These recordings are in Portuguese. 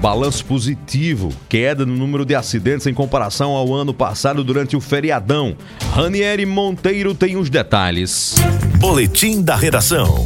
Balanço positivo, queda no número de acidentes em comparação ao ano passado durante o feriadão. Ranieri Monteiro tem os detalhes. Boletim da redação.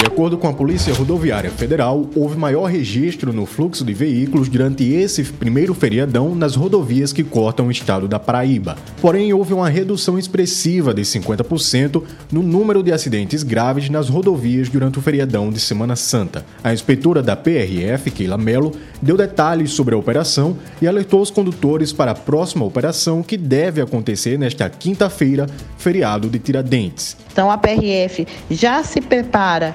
De acordo com a Polícia Rodoviária Federal, houve maior registro no fluxo de veículos durante esse primeiro feriadão nas rodovias que cortam o estado da Paraíba. Porém, houve uma redução expressiva de 50% no número de acidentes graves nas rodovias durante o feriadão de Semana Santa. A inspetora da PRF, Keila Mello, deu detalhes sobre a operação e alertou os condutores para a próxima operação que deve acontecer nesta quinta-feira, feriado de Tiradentes. Então a PRF já se prepara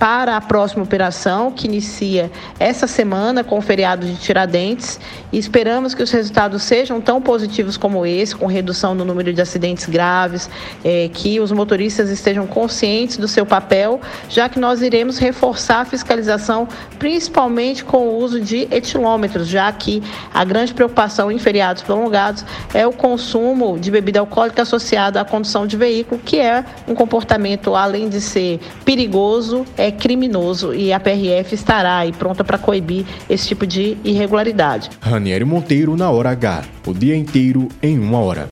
para a próxima operação, que inicia essa semana com o feriado de Tiradentes, e esperamos que os resultados sejam tão positivos como esse, com redução no número de acidentes graves, é, que os motoristas estejam conscientes do seu papel, já que nós iremos reforçar a fiscalização, principalmente com o uso de etilômetros, já que a grande preocupação em feriados prolongados é o consumo de bebida alcoólica associado à condução de veículo, que é um comportamento, além de ser perigoso, criminoso e a PRF estará aí pronta para coibir esse tipo de irregularidade. Ranieri Monteiro na hora H, o dia inteiro em uma hora.